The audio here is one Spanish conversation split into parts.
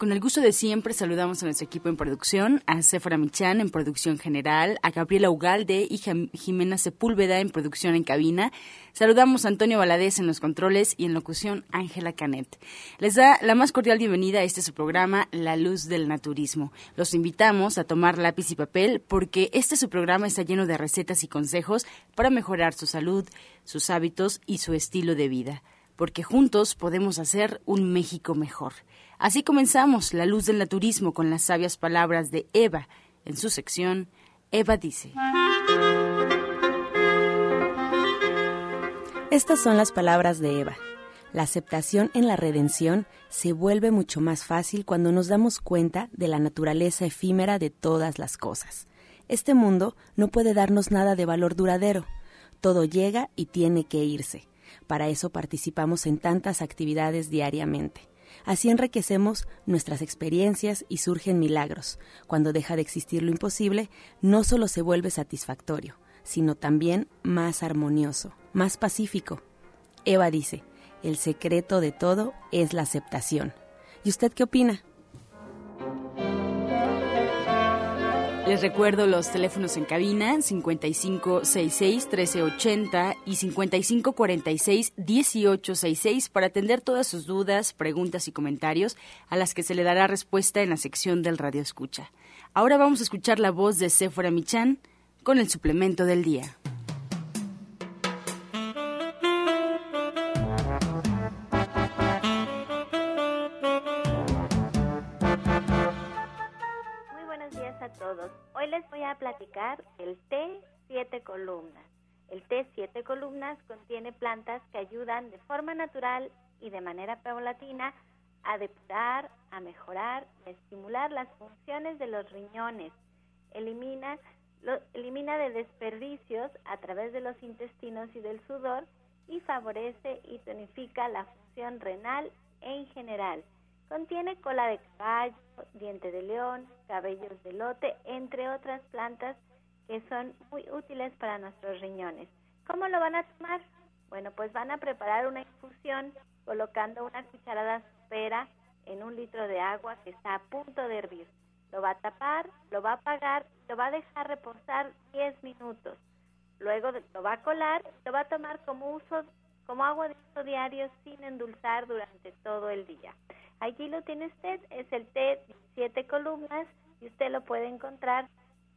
Con el gusto de siempre saludamos a nuestro equipo en producción, a Sephora Michan en producción general, a Gabriela Ugalde y Jimena Sepúlveda en producción en cabina. Saludamos a Antonio Valadez en los controles y en locución Ángela Canet. Les da la más cordial bienvenida a este su programa La Luz del Naturismo. Los invitamos a tomar lápiz y papel porque este su programa está lleno de recetas y consejos para mejorar su salud, sus hábitos y su estilo de vida. Porque juntos podemos hacer un México mejor. Así comenzamos La Luz del Naturismo con las sabias palabras de Eva en su sección Eva dice. Estas son las palabras de Eva. La aceptación en la redención se vuelve mucho más fácil cuando nos damos cuenta de la naturaleza efímera de todas las cosas. Este mundo no puede darnos nada de valor duradero. Todo llega y tiene que irse. Para eso participamos en tantas actividades diariamente. Así enriquecemos nuestras experiencias y surgen milagros. Cuando deja de existir lo imposible, no solo se vuelve satisfactorio, sino también más armonioso, más pacífico. Eva dice, el secreto de todo es la aceptación. ¿Y usted qué opina? Les recuerdo los teléfonos en cabina 5566-1380 y 5546-1866 para atender todas sus dudas, preguntas y comentarios a las que se le dará respuesta en la sección del Radio Escucha. Ahora vamos a escuchar la voz de Sephora Michan con el suplemento del día. Platicar el té siete columnas. El té siete columnas contiene plantas que ayudan de forma natural y de manera paulatina a depurar, a mejorar, a estimular las funciones de los riñones. Elimina, elimina de desperdicios a través de los intestinos y del sudor y favorece y tonifica la función renal en general. Contiene cola de caballo, diente de león, cabellos de lote, entre otras plantas que son muy útiles para nuestros riñones. ¿Cómo lo van a tomar? Bueno, pues van a preparar una infusión colocando una cucharada supera en un litro de agua que está a punto de hervir. Lo va a tapar, lo va a apagar, lo va a dejar reposar 10 minutos. Luego lo va a colar, lo va a tomar como uso como agua de uso diario sin endulzar durante todo el día. Allí lo tiene usted, es el té siete columnas y usted lo puede encontrar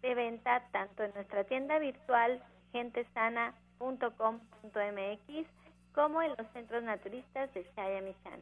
de venta tanto en nuestra tienda virtual gentesana.com.mx como en los centros naturistas de Shayamishan.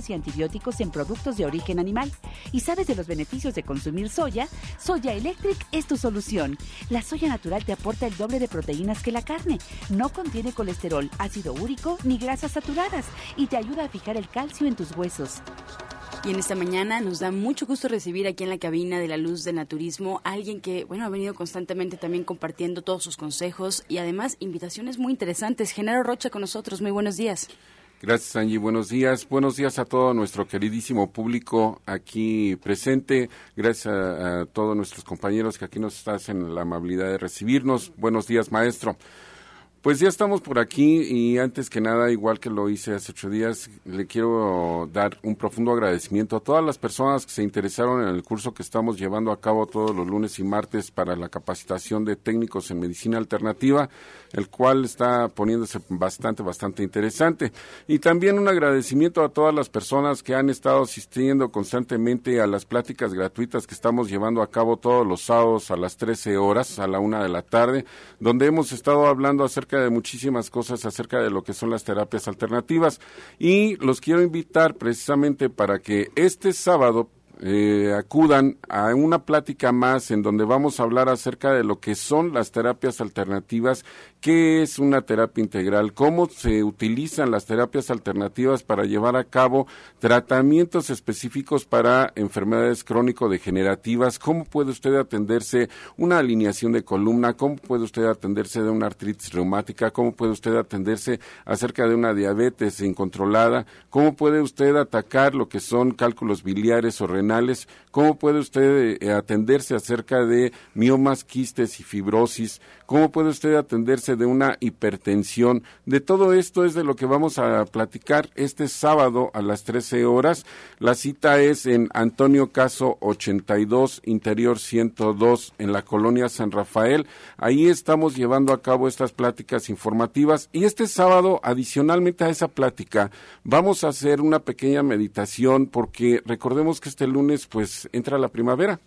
y antibióticos en productos de origen animal. ¿Y sabes de los beneficios de consumir soya? Soya Electric es tu solución. La soya natural te aporta el doble de proteínas que la carne. No contiene colesterol, ácido úrico ni grasas saturadas y te ayuda a fijar el calcio en tus huesos. Y en esta mañana nos da mucho gusto recibir aquí en la cabina de la luz de naturismo a alguien que, bueno, ha venido constantemente también compartiendo todos sus consejos y además invitaciones muy interesantes. Genaro Rocha con nosotros, muy buenos días. Gracias, Angie. Buenos días. Buenos días a todo nuestro queridísimo público aquí presente. Gracias a, todos nuestros compañeros que aquí nos hacen la amabilidad de recibirnos. Buenos días, maestro. Pues ya estamos por aquí y antes que nada, igual que lo hice hace ocho días, le quiero dar un profundo agradecimiento a todas las personas que se interesaron en el curso que estamos llevando a cabo todos los lunes y martes para la capacitación de técnicos en medicina alternativa, el cual está poniéndose bastante, bastante interesante. Y también un agradecimiento a todas las personas que han estado asistiendo constantemente a las pláticas gratuitas que estamos llevando a cabo todos los sábados a las 13 horas, a la una de la tarde, donde hemos estado hablando acerca de muchísimas cosas acerca de lo que son las terapias alternativas y los quiero invitar precisamente para que este sábado eh, acudan a una plática más en donde vamos a hablar acerca de lo que son las terapias alternativas, qué es una terapia integral, cómo se utilizan las terapias alternativas para llevar a cabo tratamientos específicos para enfermedades crónico-degenerativas, cómo puede usted atenderse una alineación de columna, cómo puede usted atenderse de una artritis reumática, cómo puede usted atenderse acerca de una diabetes incontrolada, cómo puede usted atacar lo que son cálculos biliares o renales, cómo puede usted eh, atenderse acerca de miomas, quistes y fibrosis, cómo puede usted atenderse de una hipertensión. De todo esto es de lo que vamos a platicar este sábado a las 13 horas. La cita es en Antonio Caso 82, Interior 102, en la colonia San Rafael. Ahí estamos llevando a cabo estas pláticas informativas y este sábado, adicionalmente a esa plática, vamos a hacer una pequeña meditación porque recordemos que este lunes pues entra la primavera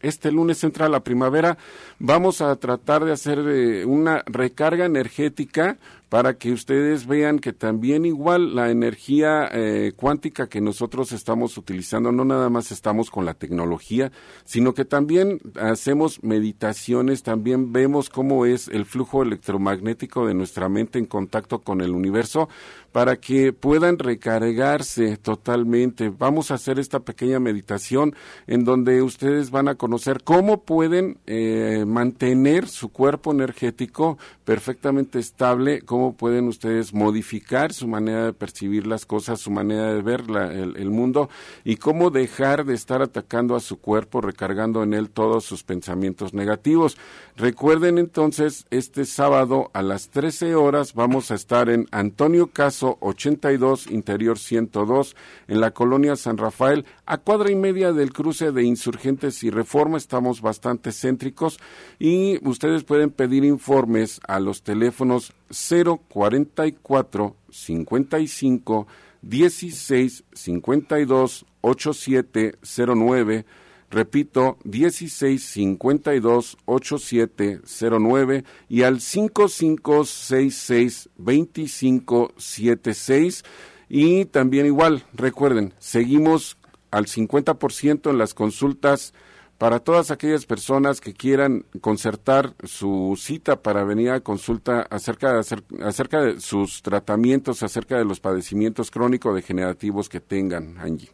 este lunes entra la primavera, vamos a tratar de hacer eh, una recarga energética para que ustedes vean que también igual la energía eh, cuántica que nosotros estamos utilizando, no nada más estamos con la tecnología, sino que también hacemos meditaciones, también vemos cómo es el flujo electromagnético de nuestra mente en contacto con el universo para que puedan recargarse totalmente. Vamos a hacer esta pequeña meditación en donde ustedes van a conocer cómo pueden eh, mantener su cuerpo energético perfectamente estable, cómo pueden ustedes modificar su manera de percibir las cosas, su manera de ver el, mundo y cómo dejar de estar atacando a su cuerpo, recargando en él todos sus pensamientos negativos. Recuerden entonces, este sábado a las 13 horas vamos a estar en Antonio Caso 82, Interior 102, en la colonia San Rafael, a cuadra y media del cruce de Insurgentes y Reforma. Estamos bastante céntricos y ustedes pueden pedir informes a los teléfonos 044 55 16 52 8709 repito, 1652-8709 y al 5566-2576. Y también igual, recuerden, seguimos al 50% en las consultas para todas aquellas personas que quieran concertar su cita para venir a consulta acerca de, acerca de sus tratamientos, acerca de los padecimientos crónico-degenerativos que tengan, Angie.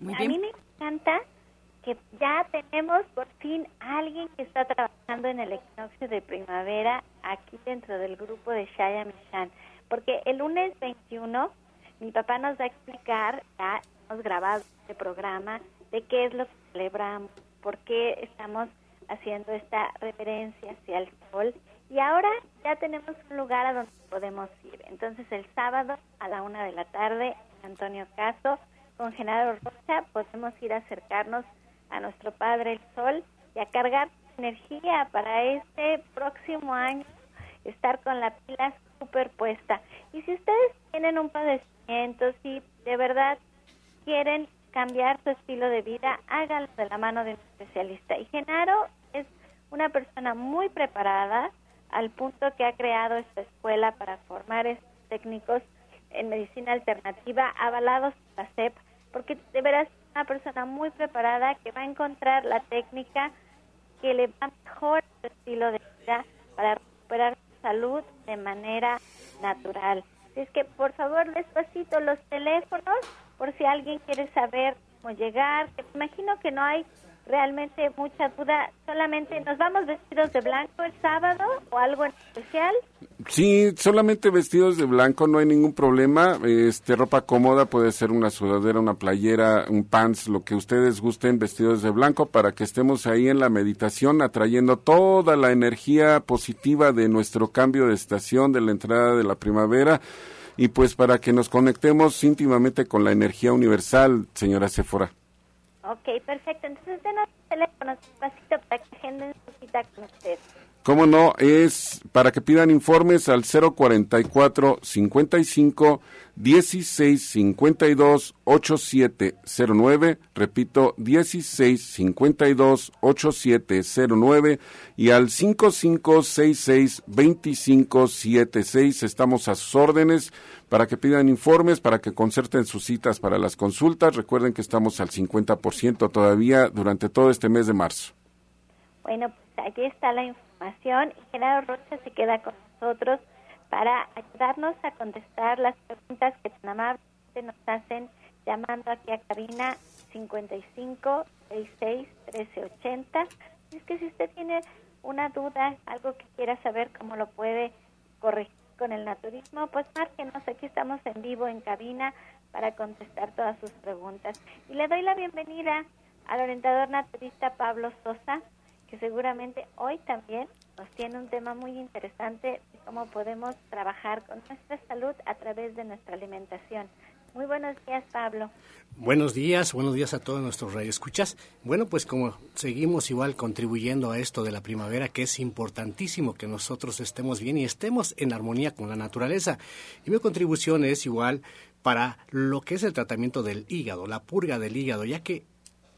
a mí me encanta que ya tenemos por fin a alguien que está trabajando en el equinoccio de primavera aquí dentro del grupo de Shaya Mishan, porque el lunes 21 mi papá nos va a explicar, ya hemos grabado este programa, de qué es lo que celebramos, por qué estamos haciendo esta referencia hacia el sol. Y ahora ya tenemos un lugar a donde podemos ir. Entonces el sábado a la una de la tarde, Antonio Caso, con Genaro Rocha, podemos ir a acercarnos a nuestro Padre el Sol y a cargar energía para este próximo año, estar con la pila superpuesta. Y si ustedes tienen un padecimiento, si de verdad quieren cambiar su estilo de vida, háganlo de la mano de un especialista. Y Genaro es una persona muy preparada al punto que ha creado esta escuela para formar estos técnicos en medicina alternativa avalados por la CEP, porque de veras una persona muy preparada que va a encontrar la técnica que le va mejor su estilo de vida para recuperar su salud de manera natural. Así es que por favor despacito los teléfonos por si alguien quiere saber cómo llegar. Imagino que no hay realmente mucha duda. Solamente nos vamos vestidos de blanco el sábado o algo especial. Sí, solamente vestidos de blanco, no hay ningún problema. Este ropa cómoda puede ser una sudadera, una playera, un pants, lo que ustedes gusten, vestidos de blanco para que estemos ahí en la meditación atrayendo toda la energía positiva de nuestro cambio de estación, de la entrada de la primavera y pues para que nos conectemos íntimamente con la energía universal, señora Sephora. Ok, perfecto. Entonces denos teléfono, pasito para que agenden su cita con usted. Cómo no, es para que pidan informes al 044 55 16 52 8709, repito, 16 52 8709 y al 5566 2576. Estamos a sus órdenes para que pidan informes, para que concerten sus citas para las consultas. Recuerden que estamos al 50% todavía durante todo este mes de marzo. Bueno, pues aquí está la información y Gerardo Rocha se queda con nosotros para ayudarnos a contestar las preguntas que tan amablemente nos hacen llamando aquí a cabina 55 66 1380. Es que si usted tiene una duda, algo que quiera saber cómo lo puede corregir con el naturismo, pues márquenos, aquí estamos en vivo en cabina para contestar todas sus preguntas. Y le doy la bienvenida al orientador naturista Pablo Sosa, que seguramente hoy también nos tiene un tema muy interesante de cómo podemos trabajar con nuestra salud a través de nuestra alimentación. Muy buenos días, Pablo. Buenos días, buenos días a todos nuestros radioescuchas. Bueno, pues como seguimos igual contribuyendo a esto de la primavera, que es importantísimo que nosotros estemos bien y estemos en armonía con la naturaleza. Y mi contribución es igual para lo que es el tratamiento del hígado, la purga del hígado, ya que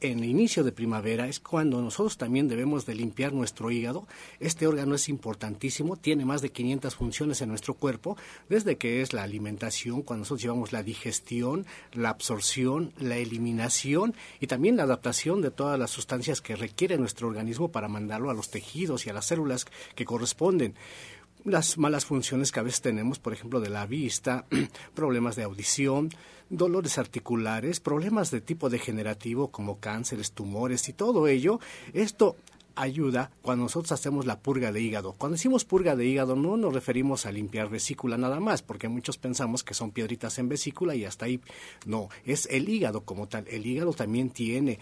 en el inicio de primavera es cuando nosotros también debemos de limpiar nuestro hígado. Este órgano es importantísimo, tiene más de 500 funciones en nuestro cuerpo, desde que es la alimentación, cuando nosotros llevamos la digestión, la absorción, la eliminación y también la adaptación de todas las sustancias que requiere nuestro organismo para mandarlo a los tejidos y a las células que corresponden las malas funciones que a veces tenemos, por ejemplo, de la vista, problemas de audición, dolores articulares, problemas de tipo degenerativo como cánceres, tumores y todo ello, esto ayuda cuando nosotros hacemos la purga de hígado. Cuando decimos purga de hígado no nos referimos a limpiar vesícula nada más, porque muchos pensamos que son piedritas en vesícula y hasta ahí no, es el hígado como tal. El hígado también tiene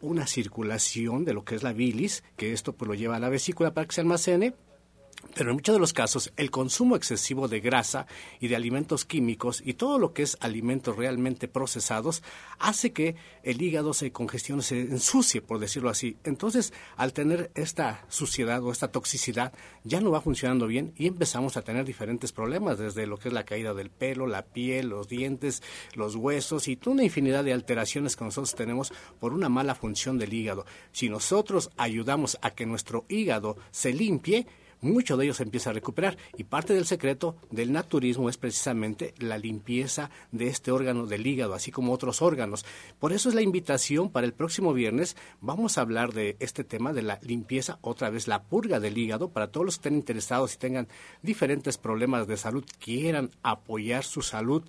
una circulación de lo que es la bilis, que esto pues lo lleva a la vesícula para que se almacene, pero en muchos de los casos, el consumo excesivo de grasa y de alimentos químicos y todo lo que es alimentos realmente procesados hace que el hígado se congestione, se ensucie, por decirlo así. Entonces, al tener esta suciedad o esta toxicidad, ya no va funcionando bien y empezamos a tener diferentes problemas, desde lo que es la caída del pelo, la piel, los dientes, los huesos y toda una infinidad de alteraciones que nosotros tenemos por una mala función del hígado. Si nosotros ayudamos a que nuestro hígado se limpie, mucho de ellos empieza a recuperar y parte del secreto del naturismo es precisamente la limpieza de este órgano del hígado, así como otros órganos. Por eso es la invitación para el próximo viernes. Vamos a hablar de este tema de la limpieza, otra vez la purga del hígado, para todos los que estén interesados y tengan diferentes problemas de salud, quieran apoyar su salud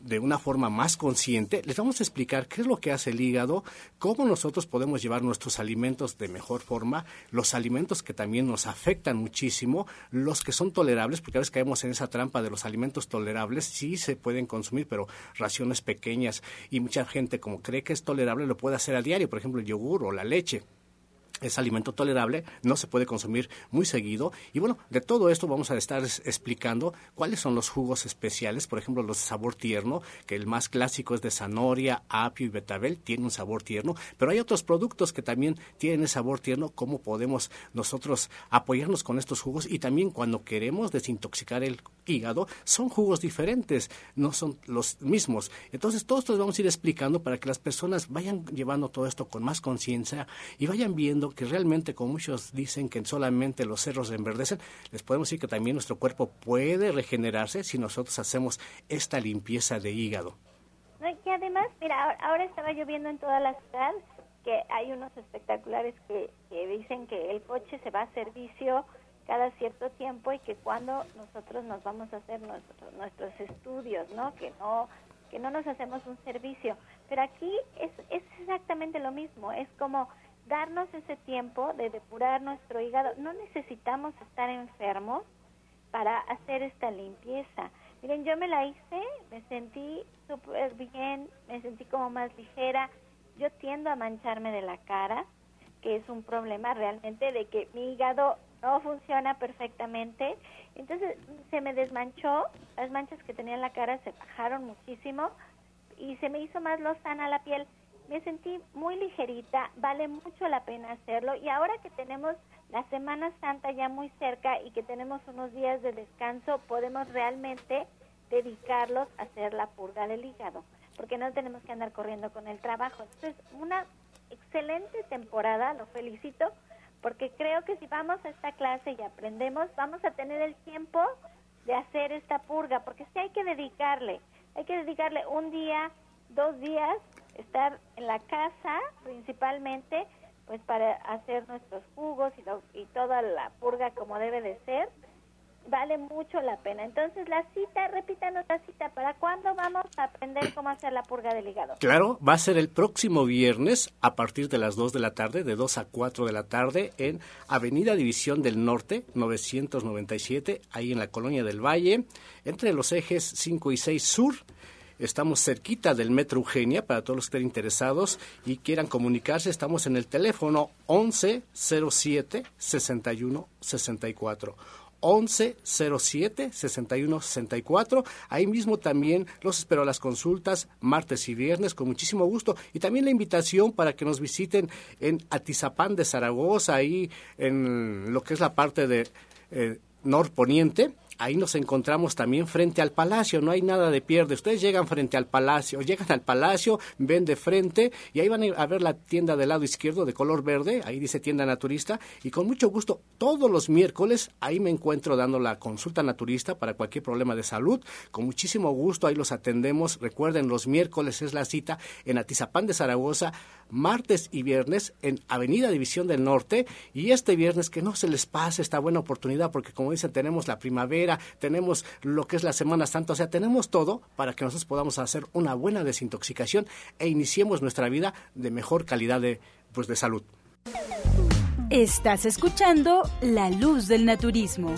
de una forma más consciente, les vamos a explicar qué es lo que hace el hígado, cómo nosotros podemos llevar nuestros alimentos de mejor forma, los alimentos que también nos afectan muchísimo, los que son tolerables, porque a veces caemos en esa trampa de los alimentos tolerables, sí se pueden consumir, pero raciones pequeñas. Y mucha gente como cree que es tolerable lo puede hacer a diario, por ejemplo el yogur o la leche es alimento tolerable, no se puede consumir muy seguido. Y bueno, de todo esto vamos a estar explicando cuáles son los jugos especiales, por ejemplo, los de sabor tierno, que el más clásico es de zanahoria, apio y betabel, tiene un sabor tierno, pero hay otros productos que también tienen sabor tierno, cómo podemos nosotros apoyarnos con estos jugos y también cuando queremos desintoxicar el hígado, son jugos diferentes, no son los mismos. Entonces, todo esto vamos a ir explicando para que las personas vayan llevando todo esto con más conciencia y vayan viendo que realmente, como muchos dicen que solamente los cerros enverdecen, les podemos decir que también nuestro cuerpo puede regenerarse si nosotros hacemos esta limpieza de hígado. y además, mira, ahora estaba lloviendo en toda la ciudad, que hay unos espectaculares que, que dicen que el coche se va a servicio cada cierto tiempo y que cuando nosotros nos vamos a hacer nuestros, nuestros estudios, ¿no? Que no que no nos hacemos un servicio. Pero aquí es, es exactamente lo mismo, es como darnos ese tiempo de depurar nuestro hígado. No necesitamos estar enfermos para hacer esta limpieza. Miren, yo me la hice, me sentí súper bien, me sentí como más ligera. Yo tiendo a mancharme de la cara, que es un problema realmente de que mi hígado no funciona perfectamente. Entonces se me desmanchó, las manchas que tenía en la cara se bajaron muchísimo y se me hizo más lozana la piel me sentí muy ligerita, vale mucho la pena hacerlo y ahora que tenemos la Semana Santa ya muy cerca y que tenemos unos días de descanso, podemos realmente dedicarlos a hacer la purga del hígado, porque no tenemos que andar corriendo con el trabajo. Entonces, una excelente temporada, lo felicito, porque creo que si vamos a esta clase y aprendemos, vamos a tener el tiempo de hacer esta purga, porque sí hay que dedicarle, hay que dedicarle un día, dos días, estar en la casa principalmente, pues para hacer nuestros jugos y, y toda la purga como debe de ser vale mucho la pena. Entonces, la cita, repítanos la cita, ¿para cuándo vamos a aprender cómo hacer la purga del hígado? Claro, va a ser el próximo viernes a partir de las 2 de la tarde, de 2 a 4 de la tarde, en Avenida División del Norte, 997, ahí en la Colonia del Valle, entre los ejes 5 y 6 Sur. Estamos cerquita del Metro Eugenia para todos los que estén interesados y quieran comunicarse. Estamos en el teléfono 1107 61 64. 1107 6164. Ahí mismo también los espero a las consultas martes y viernes con muchísimo gusto. Y también la invitación para que nos visiten en Atizapán de Zaragoza, ahí en lo que es la parte de eh, norponiente ahí nos encontramos también frente al palacio, no hay nada de pierde. Ustedes llegan frente al palacio, llegan al palacio, ven de frente y ahí van a ver la tienda del lado izquierdo de color verde, ahí dice tienda naturista y con mucho gusto todos los miércoles ahí me encuentro dando la consulta naturista para cualquier problema de salud. Con muchísimo gusto ahí los atendemos. Recuerden, los miércoles es la cita en Atizapán de Zaragoza, martes y viernes en Avenida División del Norte y este viernes que no se les pase esta buena oportunidad porque como dicen tenemos la primavera, tenemos lo que es la Semana Santa, o sea, tenemos todo para que nosotros podamos hacer una buena desintoxicación e iniciemos nuestra vida de mejor calidad de, pues, de salud. Estás escuchando La Luz del Naturismo.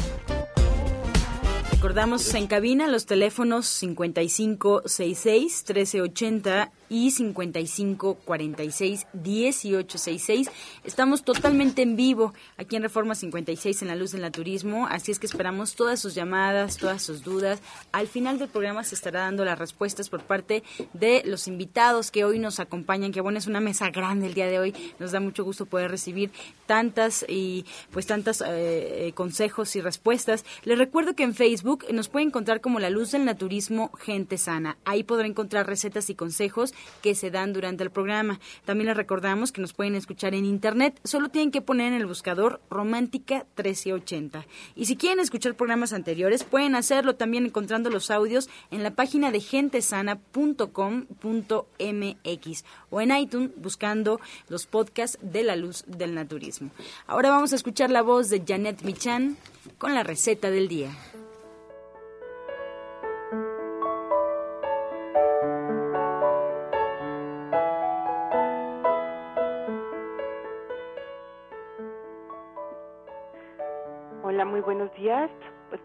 Recordamos en cabina los teléfonos 5566 1380 y 55 46 18 66. Estamos totalmente en vivo aquí en Reforma 56 en la Luz del Naturismo, así es que esperamos todas sus llamadas, todas sus dudas. Al final del programa se estará dando las respuestas por parte de los invitados que hoy nos acompañan, que bueno, es una mesa grande el día de hoy. Nos da mucho gusto poder recibir tantas y pues tantas eh, consejos y respuestas. Les recuerdo que en Facebook nos puede encontrar como la Luz del Naturismo Gente Sana. Ahí podrá encontrar recetas y consejos que se dan durante el programa. También les recordamos que nos pueden escuchar en internet, solo tienen que poner en el buscador Romántica 1380. Y si quieren escuchar programas anteriores, pueden hacerlo también encontrando los audios en la página de gentesana.com.mx o en iTunes buscando los podcasts de la luz del naturismo. Ahora vamos a escuchar la voz de Janet Michan con la receta del día.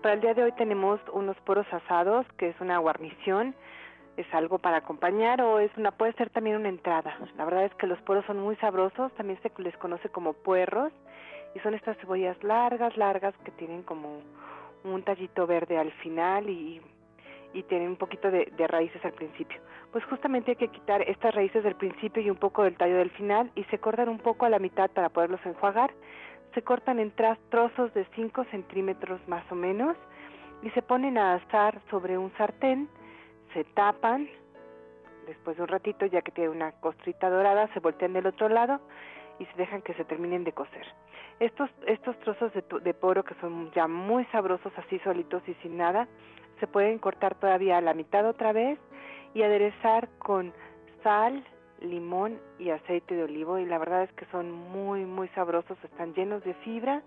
Para el día de hoy tenemos unos poros asados, que es una guarnición, es algo para acompañar o es una puede ser también una entrada. La verdad es que los poros son muy sabrosos, también se les conoce como puerros y son estas cebollas largas, largas que tienen como un tallito verde al final y, y tienen un poquito de, de raíces al principio. Pues justamente hay que quitar estas raíces del principio y un poco del tallo del final y se cortan un poco a la mitad para poderlos enjuagar se cortan en trozos de 5 centímetros más o menos y se ponen a asar sobre un sartén, se tapan, después de un ratito ya que tiene una costrita dorada, se voltean del otro lado y se dejan que se terminen de cocer. Estos, estos trozos de, de poro que son ya muy sabrosos así solitos y sin nada, se pueden cortar todavía a la mitad otra vez y aderezar con sal, limón y aceite de olivo y la verdad es que son muy muy sabrosos, están llenos de fibra,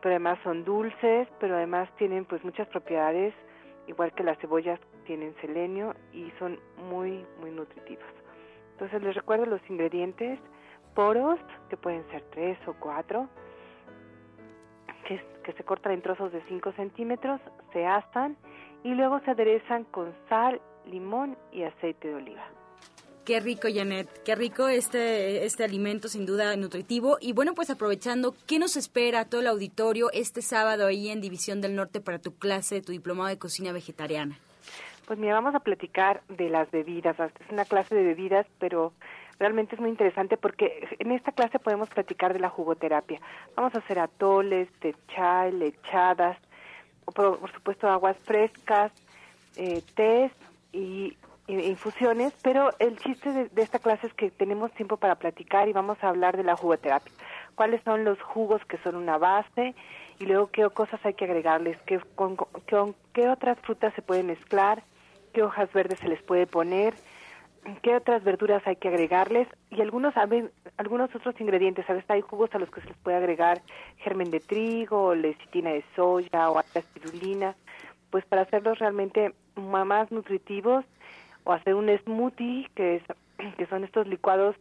pero además son dulces, pero además tienen pues muchas propiedades, igual que las cebollas tienen selenio y son muy muy nutritivos. Entonces les recuerdo los ingredientes, poros, que pueden ser tres o cuatro, que, se cortan en trozos de 5 centímetros, se astan y luego se aderezan con sal, limón y aceite de oliva. Qué rico, Janet, qué rico este, este alimento, sin duda nutritivo. Y bueno, pues aprovechando, ¿qué nos espera todo el auditorio este sábado ahí en División del Norte para tu clase, tu diplomado de cocina vegetariana? Pues mira, vamos a platicar de las bebidas. Es una clase de bebidas, pero realmente es muy interesante porque en esta clase podemos platicar de la jugoterapia. Vamos a hacer atoles, de lechadas, por, por supuesto aguas frescas, eh, tés y, infusiones, pero el chiste de, esta clase es que tenemos tiempo para platicar y vamos a hablar de la jugoterapia. ¿Cuáles son los jugos que son una base? Y luego qué cosas hay que agregarles, qué, con, qué otras frutas se pueden mezclar, qué hojas verdes se les puede poner, qué otras verduras hay que agregarles y algunos algunos otros ingredientes. A veces hay jugos a los que se les puede agregar germen de trigo, lecitina de soya o espirulina, pues para hacerlos realmente más nutritivos o hacer un smoothie que es que son estos licuados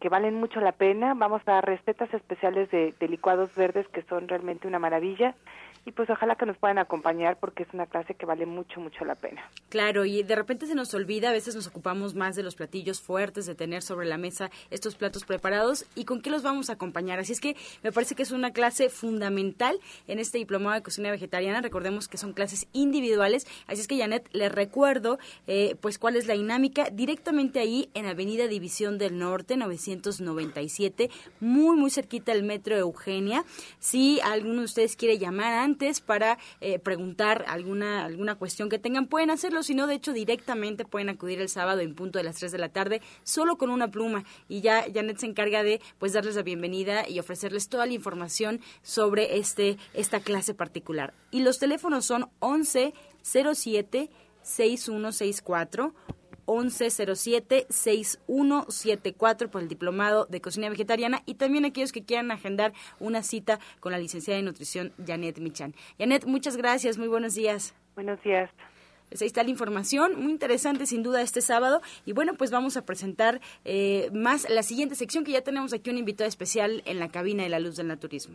que valen mucho la pena. Vamos a recetas especiales de, de licuados verdes que son realmente una maravilla y pues ojalá que nos puedan acompañar porque es una clase que vale mucho, mucho la pena. Claro, y de repente se nos olvida, a veces nos ocupamos más de los platillos fuertes, de tener sobre la mesa estos platos preparados y con qué los vamos a acompañar. Así es que me parece que es una clase fundamental en este diplomado de cocina vegetariana. Recordemos que son clases individuales, así es que Janet, les recuerdo eh, pues cuál es la dinámica directamente ahí en Avenida División del Norte, 997, muy, muy cerquita del Metro Eugenia. Si alguno de ustedes quiere llamar para eh, preguntar alguna, alguna cuestión que tengan, pueden hacerlo, si no, de hecho, directamente pueden acudir el sábado en punto de las 3 de la tarde, solo con una pluma, y ya Janet se encarga de pues darles la bienvenida y ofrecerles toda la información sobre este, esta clase particular. Y los teléfonos son 11 07 6164 1107-6174 por el Diplomado de Cocina Vegetariana y también aquellos que quieran agendar una cita con la licenciada de nutrición Janet Michan. Janet, muchas gracias, muy buenos días. Buenos días. Pues ahí está la información, muy interesante sin duda este sábado. Y bueno, pues vamos a presentar eh, más la siguiente sección que ya tenemos aquí un invitado especial en la cabina de la luz del naturismo.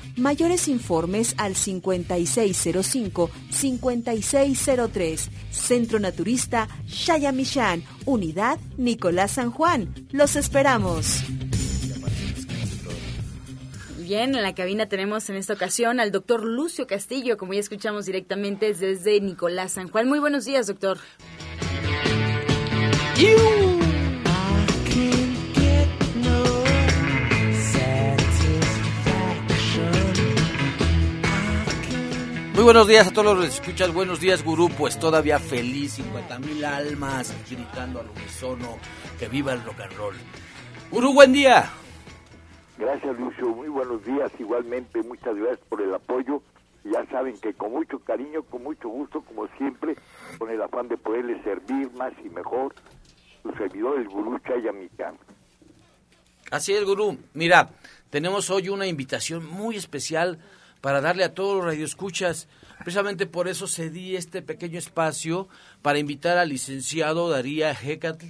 Mayores informes al 5605-5603. Centro Naturista Shayamishan, Unidad Nicolás San Juan. Los esperamos. Bien, en la cabina tenemos en esta ocasión al doctor Lucio Castillo, como ya escuchamos directamente desde Nicolás San Juan. Muy buenos días, doctor. Muy buenos días a todos los que escuchas. Buenos días, gurú. Pues todavía feliz, 50 mil almas gritando al unísono. Que viva el rock and roll. Gurú, buen día. Gracias, Lucio. Muy buenos días. Igualmente, muchas gracias por el apoyo. Ya saben que con mucho cariño, con mucho gusto, como siempre, con el afán de poderles servir más y mejor, su servidor, el gurú Chayamicán. Así es, gurú. Mira, tenemos hoy una invitación muy especial para darle a todos los radioescuchas. Precisamente por eso cedí este pequeño espacio para invitar al licenciado Daría Hecatl,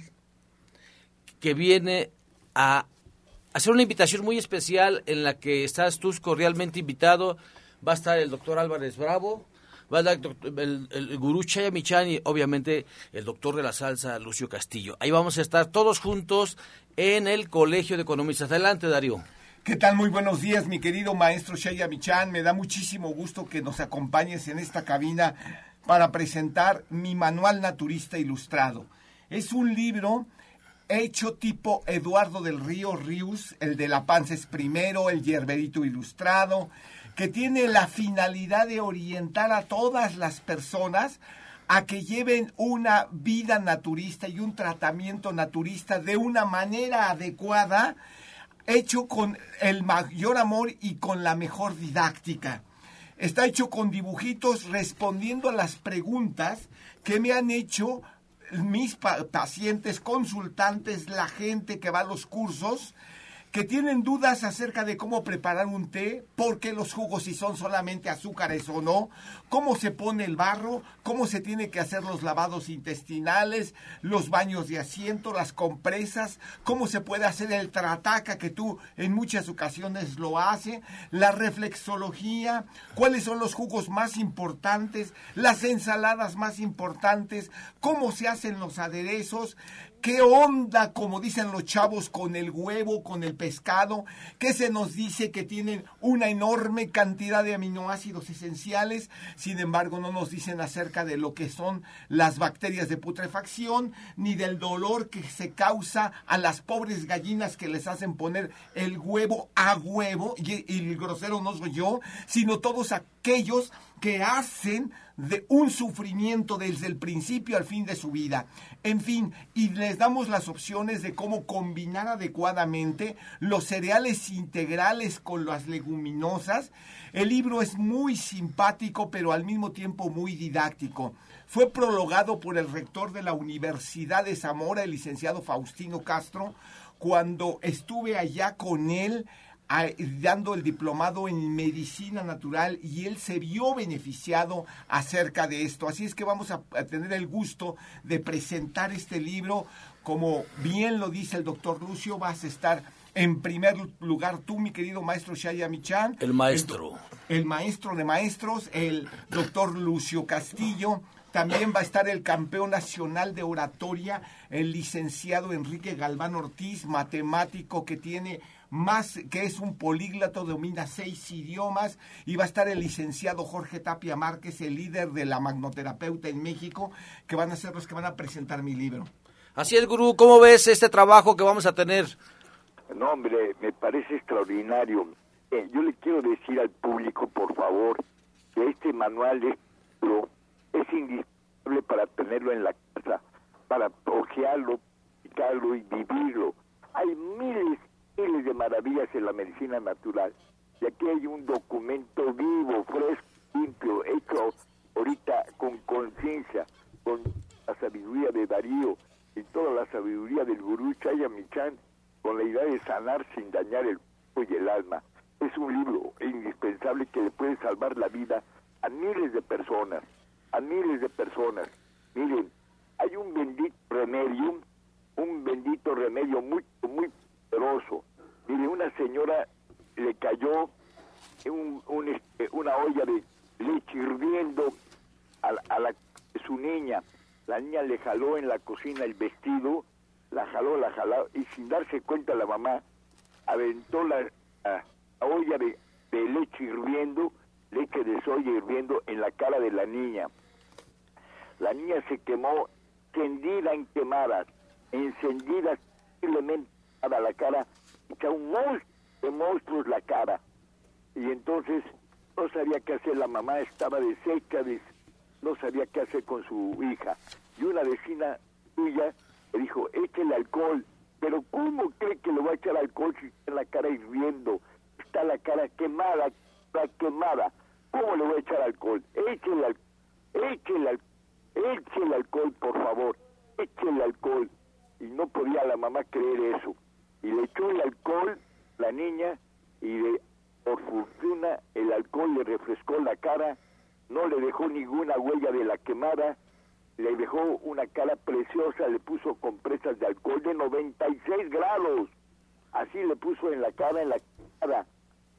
que viene a hacer una invitación muy especial en la que estás tú cordialmente invitado. Va a estar el doctor Álvarez Bravo, va a estar el, gurú Chayamichan y obviamente el doctor de la salsa Lucio Castillo. Ahí vamos a estar todos juntos en el Colegio de Economistas. Adelante, Darío. ¿Qué tal? Muy buenos días, mi querido maestro Sheya Michan. Me da muchísimo gusto que nos acompañes en esta cabina para presentar mi manual naturista ilustrado. Es un libro hecho tipo Eduardo del Río Rius, el de La Panza es primero, el Yerberito Ilustrado, que tiene la finalidad de orientar a todas las personas a que lleven una vida naturista y un tratamiento naturista de una manera adecuada, hecho con el mayor amor y con la mejor didáctica. Está hecho con dibujitos respondiendo a las preguntas que me han hecho mis pacientes, consultantes, la gente que va a los cursos que tienen dudas acerca de cómo preparar un té, por qué los jugos si son solamente azúcares o no, cómo se pone el barro, cómo se tiene que hacer los lavados intestinales, los baños de asiento, las compresas, cómo se puede hacer el trataca que tú en muchas ocasiones lo hace, la reflexología, cuáles son los jugos más importantes, las ensaladas más importantes, cómo se hacen los aderezos, ¿Qué onda, como dicen los chavos, con el huevo, con el pescado? ¿Qué se nos dice que tienen una enorme cantidad de aminoácidos esenciales? Sin embargo, no nos dicen acerca de lo que son las bacterias de putrefacción, ni del dolor que se causa a las pobres gallinas que les hacen poner el huevo a huevo, y, el grosero no soy yo, sino todos aquellos que hacen de un sufrimiento desde el principio al fin de su vida. En fin, y les damos las opciones de cómo combinar adecuadamente los cereales integrales con las leguminosas. El libro es muy simpático, pero al mismo tiempo muy didáctico. Fue prologado por el rector de la Universidad de Zamora, el licenciado Faustino Castro, cuando estuve allá con él dando el diplomado en medicina natural y él se vio beneficiado acerca de esto. Así es que vamos a, tener el gusto de presentar este libro. Como bien lo dice el doctor Lucio, vas a estar en primer lugar tú, mi querido maestro Shaya Michan. El maestro. El, el maestro de maestros, el doctor Lucio Castillo. También va a estar el campeón nacional de oratoria, el licenciado Enrique Galván Ortiz, matemático que tiene más que es un políglato, domina seis idiomas y va a estar el licenciado Jorge Tapia Márquez, el líder de la magnoterapeuta en México, que van a ser los que van a presentar mi libro. Así es, gurú, ¿cómo ves este trabajo que vamos a tener? No, hombre, me parece extraordinario. Eh, yo le quiero decir al público, por favor, que este manual es indispensable para tenerlo en la casa, para ojearlo, picarlo y vivirlo. Maravillas en la medicina natural. Y aquí hay un documento vivo, fresco, limpio, hecho ahorita con conciencia, con la sabiduría de Darío y toda la sabiduría del gurú Chaya Michan, con la idea de sanar sin dañar el cuerpo y el alma. Es un libro indispensable que le puede salvar la vida a miles de personas, a miles de personas. Miren, hay un bendito remedio, un bendito remedio muy, muy poderoso. Mire, una señora le cayó este, una olla de leche hirviendo a, la, su niña. La niña le jaló en la cocina el vestido, la jaló, la jaló, y sin darse cuenta la mamá aventó la, olla de, leche hirviendo, leche de soya hirviendo en la cara de la niña. La niña se quemó, encendida en quemadas, encendida simplemente a la cara, monstruo de monstruos la cara. Y entonces no sabía qué hacer, la mamá estaba deshecha, no sabía qué hacer con su hija. Y una vecina suya le dijo, échele alcohol. Pero ¿cómo cree que le va a echar alcohol si está la cara hirviendo? Está la cara quemada, está quemada. ¿Cómo le voy a echar alcohol? Échele alcohol, échele alcohol, alcohol, por favor, échele alcohol. Y no podía la mamá creer eso y le echó el alcohol la niña y de, por fortuna el alcohol le refrescó la cara, no le dejó ninguna huella de la quemada, le dejó una cara preciosa, le puso compresas de alcohol de 96 grados, así le puso en la cara, en la cara,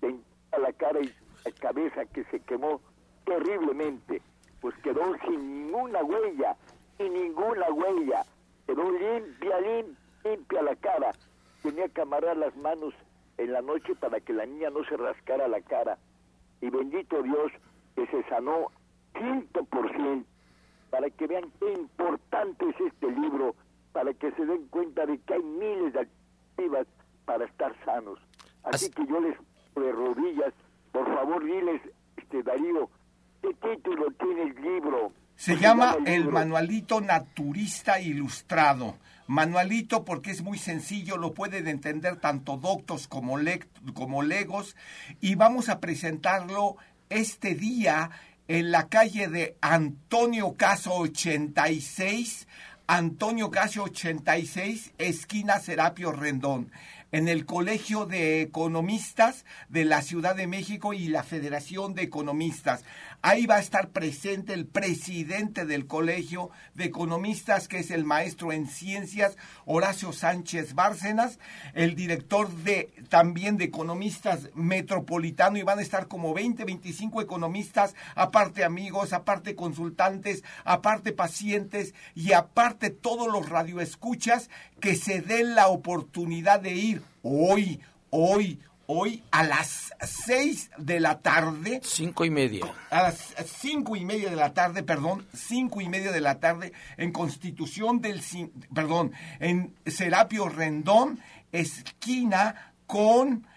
en la cara y la cabeza que se quemó terriblemente, pues quedó sin ninguna huella, sin ninguna huella, quedó limpia, limpia, limpia la cara, tenía que amarrar las manos en la noche para que la niña no se rascara la cara. Y bendito Dios que se sanó ciento por ciento, para que vean qué importante es este libro para que se den cuenta de que hay miles de alternativas para estar sanos. Así, que yo les de rodillas, por favor diles, este Darío, ¿qué título tiene el libro? Se llama el Manualito Naturista Ilustrado. Manualito porque es muy sencillo, lo pueden entender tanto doctos como, como legos y vamos a presentarlo este día en la calle de Antonio Caso 86, Antonio Caso 86, esquina Serapio Rendón en el Colegio de Economistas de la Ciudad de México y la Federación de Economistas. Ahí va a estar presente el presidente del Colegio de Economistas, que es el maestro en ciencias, Horacio Sánchez Bárcenas, el director de también de Economistas Metropolitano, y van a estar como 20, 25 economistas, aparte amigos, aparte consultantes, aparte pacientes y aparte todos los radioescuchas que se den la oportunidad de ir hoy, hoy, hoy a las seis de la tarde. Cinco y media. A las cinco y media de la tarde, perdón, cinco y media de la tarde en Constitución del, perdón, en Serapio Rendón, esquina con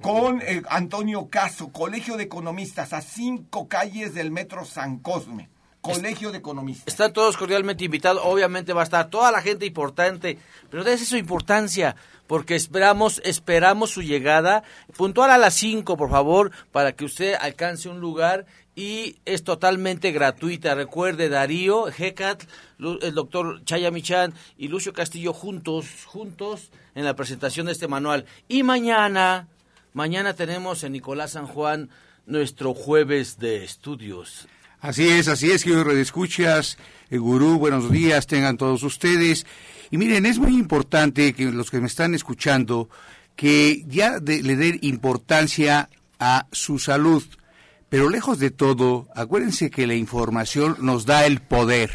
con eh, Antonio Caso, Colegio de Economistas, a cinco calles del Metro San Cosme. Colegio de Economistas. Están todos cordialmente invitados. Obviamente va a estar toda la gente importante, pero es su importancia porque esperamos, esperamos su llegada puntual a las 5, por favor, para que usted alcance un lugar y es totalmente gratuita. Recuerde, Darío, Hecat, el doctor Chaya Michan y Lucio Castillo juntos, juntos en la presentación de este manual. Y mañana, mañana tenemos en Nicolás San Juan nuestro jueves de estudios. Así es, así es, que hoy escuchas, el eh, gurú, buenos días, tengan todos ustedes. Y miren, es muy importante que los que me están escuchando, que ya le den importancia a su salud. Pero lejos de todo, acuérdense que la información nos da el poder.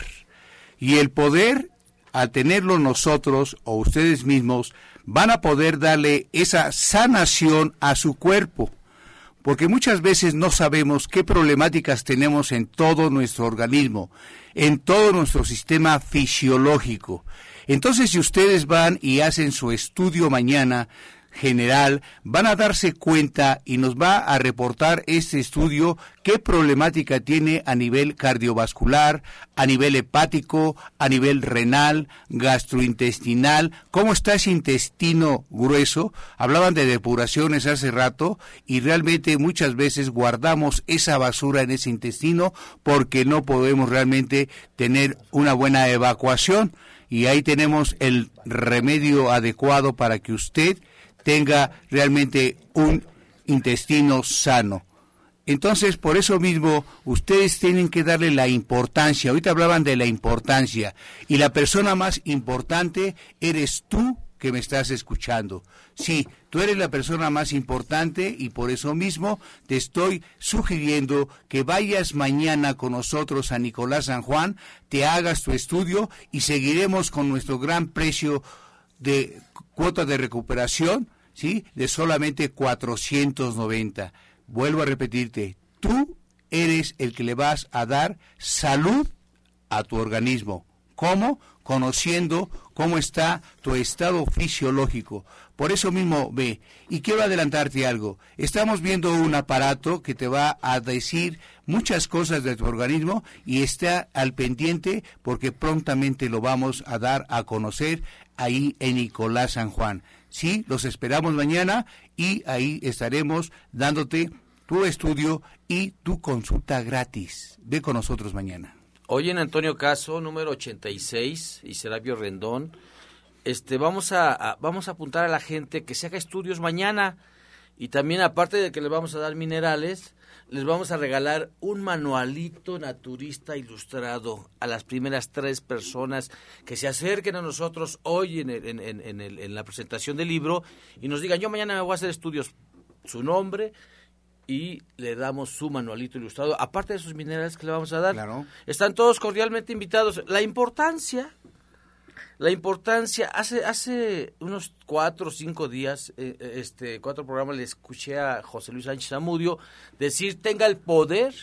Y el poder, al tenerlo nosotros o ustedes mismos, van a poder darle esa sanación a su cuerpo. Porque muchas veces no sabemos qué problemáticas tenemos en todo nuestro organismo, en todo nuestro sistema fisiológico. Entonces, si ustedes van y hacen su estudio mañana general, van a darse cuenta y nos va a reportar este estudio qué problemática tiene a nivel cardiovascular, a nivel hepático, a nivel renal, gastrointestinal, cómo está ese intestino grueso. Hablaban de depuraciones hace rato y realmente muchas veces guardamos esa basura en ese intestino porque no podemos realmente tener una buena evacuación y ahí tenemos el remedio adecuado para que usted tenga realmente un intestino sano. Entonces, por eso mismo, ustedes tienen que darle la importancia. Ahorita hablaban de la importancia. Y la persona más importante eres tú que me estás escuchando. Sí, tú eres la persona más importante y por eso mismo te estoy sugiriendo que vayas mañana con nosotros a Nicolás San Juan, te hagas tu estudio y seguiremos con nuestro gran precio de cuota de recuperación, ¿sí? De solamente 490. Vuelvo a repetirte, tú eres el que le vas a dar salud a tu organismo. ¿Cómo? Conociendo cómo está tu estado fisiológico. Por eso mismo ve, y quiero adelantarte algo, estamos viendo un aparato que te va a decir muchas cosas de tu organismo y está al pendiente porque prontamente lo vamos a dar a conocer ahí en Nicolás San Juan. Sí, los esperamos mañana y ahí estaremos dándote tu estudio y tu consulta gratis. Ve con nosotros mañana. Hoy en Antonio Caso, número 86, y Serapio Rendón, este, vamos a, vamos a apuntar a la gente que se haga estudios mañana y también aparte de que les vamos a dar minerales, les vamos a regalar un manualito naturista ilustrado a las primeras tres personas que se acerquen a nosotros hoy en, en, en, en la presentación del libro y nos digan, yo mañana me voy a hacer estudios, su nombre, y le damos su manualito ilustrado, aparte de esos minerales que le vamos a dar. Están todos cordialmente invitados. La importancia, la importancia, hace, hace unos cuatro o cinco días, eh, eh, este, cuatro programas, le escuché a José Luis Sánchez Amudio decir, tenga el poder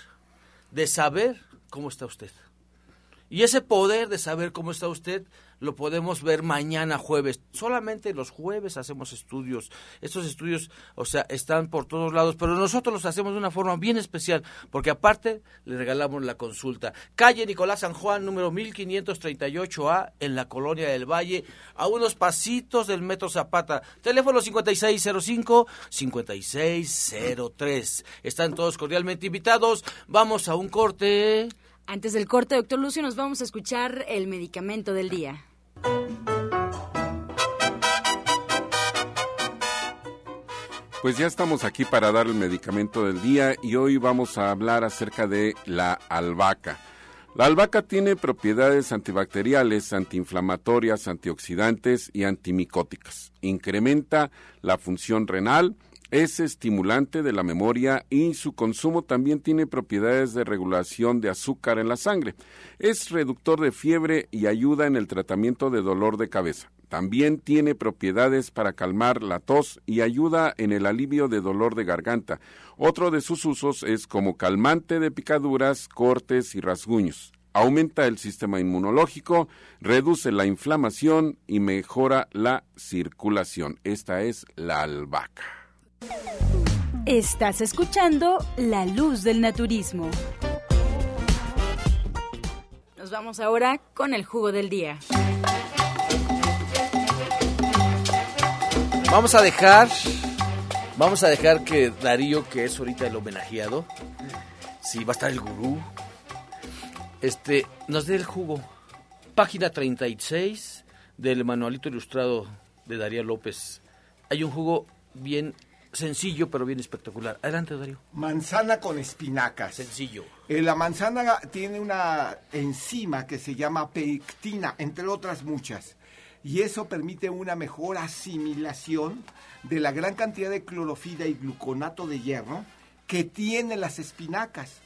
de saber cómo está usted. Y ese poder de saber cómo está usted lo podemos ver mañana jueves. Solamente los jueves hacemos estudios. Estos estudios, o sea, están por todos lados, pero nosotros los hacemos de una forma bien especial, porque aparte le regalamos la consulta. Calle Nicolás San Juan, número 1538A, en la Colonia del Valle, a unos pasitos del Metro Zapata. Teléfono 5605-5603. Están todos cordialmente invitados. Vamos a un corte. Antes del corte, doctor Lucio, nos vamos a escuchar el medicamento del día. Pues ya estamos aquí para dar el medicamento del día y hoy vamos a hablar acerca de la albahaca. La albahaca tiene propiedades antibacteriales, antiinflamatorias, antioxidantes y antimicóticas. Incrementa la función renal, es estimulante de la memoria y su consumo también tiene propiedades de regulación de azúcar en la sangre. Es reductor de fiebre y ayuda en el tratamiento de dolor de cabeza. También tiene propiedades para calmar la tos y ayuda en el alivio de dolor de garganta. Otro de sus usos es como calmante de picaduras, cortes y rasguños. Aumenta el sistema inmunológico, reduce la inflamación y mejora la circulación. Esta es la albahaca. Estás escuchando La Luz del Naturismo. Nos vamos ahora con el jugo del día. Vamos a dejar, vamos a dejar que Darío, que es ahorita el homenajeado, sí, va a estar el gurú, este, nos dé el jugo. Página 36 del manualito ilustrado de Darío López. Hay un jugo bien sencillo, pero bien espectacular. Adelante, Darío. Manzana con espinacas. Sencillo. Eh, la manzana tiene una enzima que se llama pectina, entre otras muchas y eso permite una mejor asimilación de la gran cantidad de clorofila y gluconato de hierro que tiene las espinacas.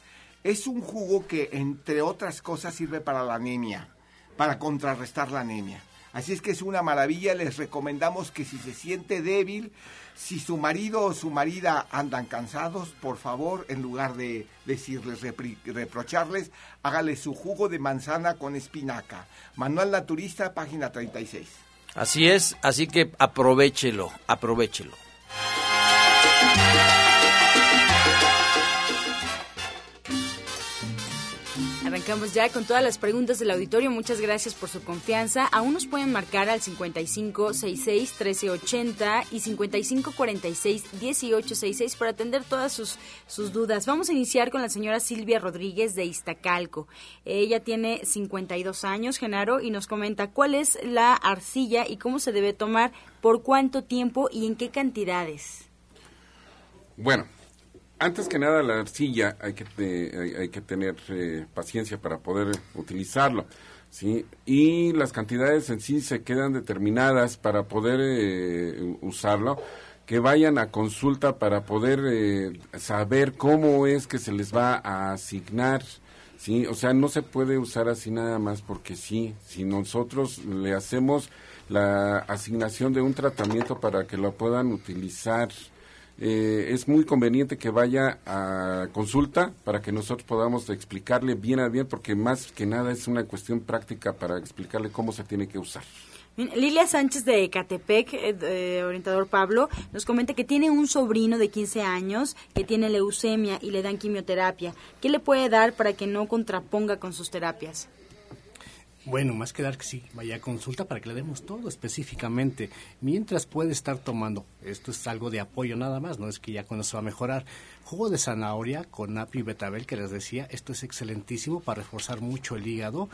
Es un jugo que, entre otras cosas, sirve para la anemia, para contrarrestar la anemia. Así es que es una maravilla, les recomendamos que si se siente débil, si su marido o su marida andan cansados, por favor, en lugar de decirles, reprocharles, hágale su jugo de manzana con espinaca. Manual Naturista, página 36. Así es, así que aprovechelo, aprovechelo. Arrancamos ya con todas las preguntas del auditorio. Muchas gracias por su confianza. Aún nos pueden marcar al 5566 1380 y 5546 1866 para atender todas sus, sus dudas. Vamos a iniciar con la señora Silvia Rodríguez de Iztacalco. Ella tiene 52 años, Genaro, y nos comenta cuál es la arcilla y cómo se debe tomar, por cuánto tiempo y en qué cantidades. Bueno, antes que nada, la arcilla hay que, hay, que tener eh, paciencia para poder utilizarlo. ¿sí? Y las cantidades en sí se quedan determinadas para poder eh, usarlo. Que vayan a consulta para poder eh, saber cómo es que se les va a asignar. ¿sí? O sea, no se puede usar así nada más porque sí. Si nosotros le hacemos la asignación de un tratamiento para que lo puedan utilizar eh, es muy conveniente que vaya a consulta para que nosotros podamos explicarle bien a bien, porque más que nada es una cuestión práctica para explicarle cómo se tiene que usar. Lilia Sánchez de Catepec, eh, orientador Pablo, nos comenta que tiene un sobrino de 15 años que tiene leucemia y le dan quimioterapia. ¿Qué le puede dar para que no contraponga con sus terapias? Bueno, más que dar que sí, vaya a consulta para que le demos todo específicamente. Mientras puede estar tomando, esto es algo de apoyo nada más, no es que ya cuando se va a mejorar. Jugo de zanahoria con apio y betabel que les decía, esto es excelentísimo para reforzar mucho el hígado.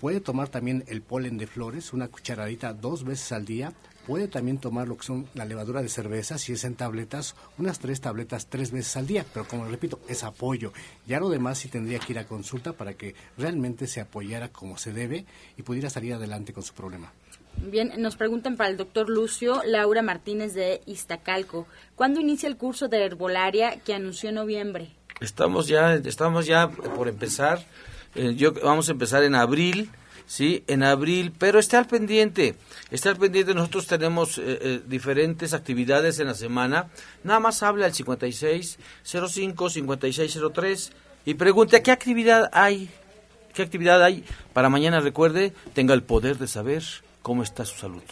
Puede tomar también el polen de flores, una cucharadita dos veces al día. Puede también tomar lo que son la levadura de cerveza, si es en tabletas, unas tres tabletas tres veces al día. Pero como repito, es apoyo. Ya lo demás sí tendría que ir a consulta para que realmente se apoyara como se debe y pudiera salir adelante con su problema. Bien, nos preguntan para el doctor Lucio, Laura Martínez de Iztacalco. ¿Cuándo inicia el curso de herbolaria que anunció en noviembre? Estamos ya, estamos ya por empezar. Eh, yo, vamos a empezar en abril ¿sí? En abril, pero esté al pendiente, esté al pendiente, nosotros tenemos eh, eh, diferentes actividades en la semana, nada más habla al 5605 5603 y pregunte qué actividad hay, ¿Qué actividad hay para mañana? Recuerde, tenga el poder de saber cómo está su salud.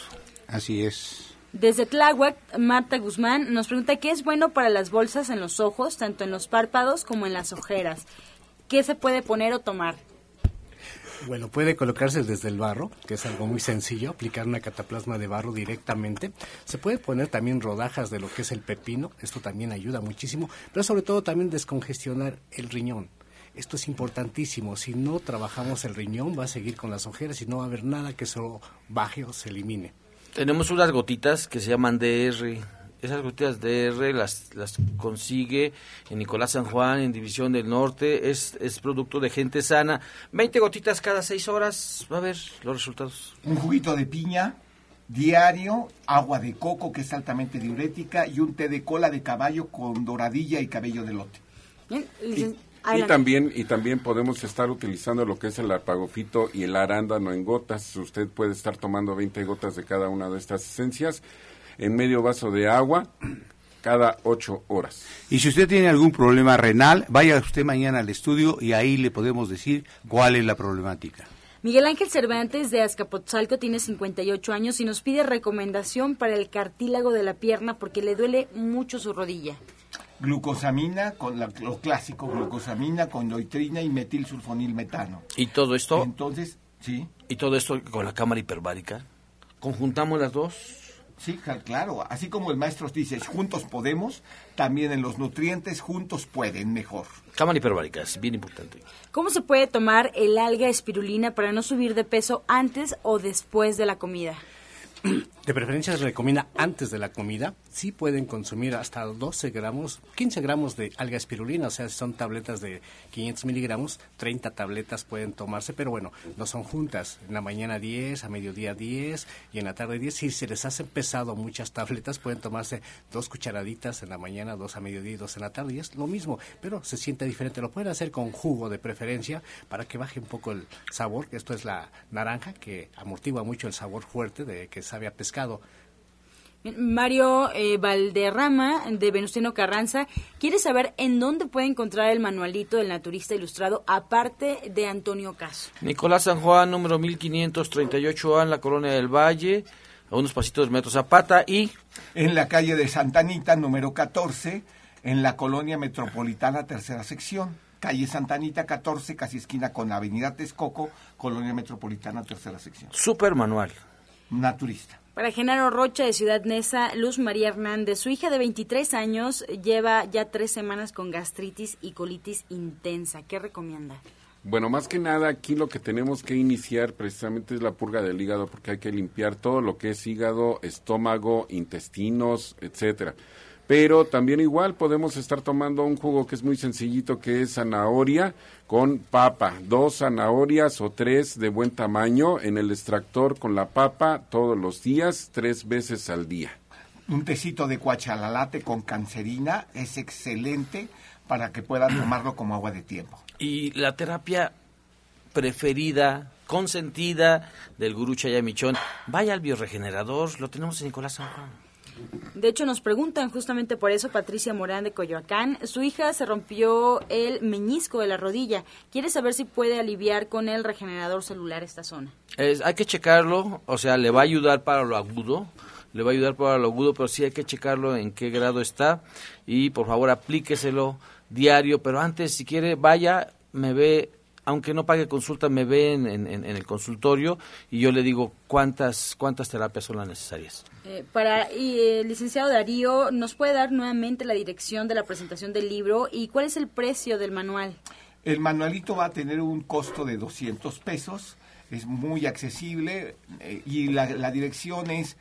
Así es. Desde Tláhuac, Marta Guzmán nos pregunta qué es bueno para las bolsas en los ojos, tanto en los párpados como en las ojeras. ¿Qué se puede poner o tomar? Bueno, puede colocarse desde el barro, que es algo muy sencillo, aplicar una cataplasma de barro directamente. Se puede poner también rodajas de lo que es el pepino, esto también ayuda muchísimo, pero sobre todo también descongestionar el riñón. Esto es importantísimo. Si no trabajamos el riñón, va a seguir con las ojeras y no va a haber nada que se baje o se elimine. Tenemos unas gotitas que se llaman DR. Esas gotitas DR las, las consigue en Nicolás San Juan, en División del Norte. Es, es producto de gente sana. 20 gotitas cada 6 horas. Va a ver los resultados. Un juguito de piña diario, agua de coco que es altamente diurética y un té de cola de caballo con doradilla y cabello de lote. Bien, y también, y también podemos estar utilizando lo que es el arpagofito y el arándano en gotas. Usted puede estar tomando 20 gotas de cada una de estas esencias en medio vaso de agua cada 8 horas. Y si usted tiene algún problema renal, vaya usted mañana al estudio y ahí le podemos decir cuál es la problemática. Miguel Ángel Cervantes de Azcapotzalco tiene 58 años y nos pide recomendación para el cartílago de la pierna porque le duele mucho su rodilla glucosamina con la, lo clásico, glucosamina con loitrina y metilsulfonilmetano. ¿Y todo esto? Entonces, sí. ¿Y todo esto con la cámara hiperbárica? ¿Conjuntamos las dos? Sí, claro. Así como el maestro dice, juntos podemos, también en los nutrientes juntos pueden mejor. Cámara hiperbárica, es bien importante. ¿Cómo se puede tomar el alga espirulina para no subir de peso antes o después de la comida? De preferencia se recomienda antes de la comida. Sí pueden consumir hasta 12 gramos, 15 gramos de alga espirulina, o sea, si son tabletas de 500 miligramos, 30 tabletas pueden tomarse, pero bueno, no son juntas. En la mañana 10, a mediodía 10 y en la tarde 10. Si se les hace pesado muchas tabletas, pueden tomarse dos cucharaditas en la mañana, dos a mediodía y dos en la tarde. Y es lo mismo, pero se siente diferente. Lo pueden hacer con jugo de preferencia para que baje un poco el sabor. Esto es la naranja que amortigua mucho el sabor fuerte de que sabe a pescado. Mario eh, Valderrama de Venustiano Carranza quiere saber en dónde puede encontrar el manualito del naturista ilustrado aparte de Antonio Caso. Nicolás San Juan, número 1538A en la Colonia del Valle, a unos pasitos de Metro Zapata y... En la calle de Santanita, número 14, en la Colonia Metropolitana, tercera sección. Calle Santanita 14, casi esquina con la Avenida Texcoco, Colonia Metropolitana, tercera sección. Super manual. Naturista. Para Genaro Rocha de Ciudad Neza, Luz María Hernández, su hija de 23 años lleva ya tres semanas con gastritis y colitis intensa. ¿Qué recomienda? Bueno, más que nada aquí lo que tenemos que iniciar precisamente es la purga del hígado porque hay que limpiar todo lo que es hígado, estómago, intestinos, etcétera. Pero también igual podemos estar tomando un jugo que es muy sencillito, que es zanahoria con papa. Dos zanahorias o tres de buen tamaño en el extractor con la papa todos los días, tres veces al día. Un tecito de cuachalalate con cancerina es excelente para que puedan tomarlo como agua de tiempo. Y la terapia preferida, consentida del gurú Chayamichón, vaya al bioregenerador, lo tenemos en Nicolás San Juan. De hecho, nos preguntan justamente por eso Patricia Morán de Coyoacán. Su hija se rompió el meñisco de la rodilla. Quiere saber si puede aliviar con el regenerador celular esta zona. hay que checarlo, o sea, le va a ayudar para lo agudo. Le va a ayudar para lo agudo, pero sí hay que checarlo en qué grado está. Y por favor, aplíqueselo diario. Pero antes, si quiere, vaya, me ve aunque no pague consulta, me ve en, en, el consultorio y yo le digo cuántas, cuántas terapias son las necesarias. Eh, para y, el licenciado Darío, ¿nos puede dar nuevamente la dirección de la presentación del libro y cuál es el precio del manual? El manualito va a tener un costo de 200 pesos, es muy accesible eh, y la, la dirección es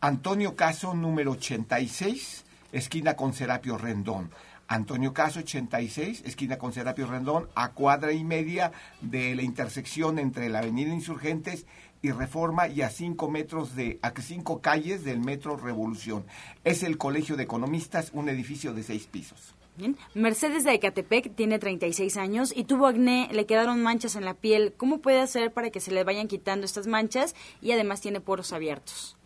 Antonio Caso número 86, esquina con Serapio Rendón. Antonio Caso 86, esquina con Serapio Rendón, a cuadra y media de la intersección entre la Avenida Insurgentes y Reforma y a cinco metros de, a cinco calles del Metro Revolución. Es el Colegio de Economistas, un edificio de seis pisos. Bien. Mercedes de Ecatepec tiene 36 años y tuvo acné, le quedaron manchas en la piel. ¿Cómo puede hacer para que se le vayan quitando estas manchas y además tiene poros abiertos?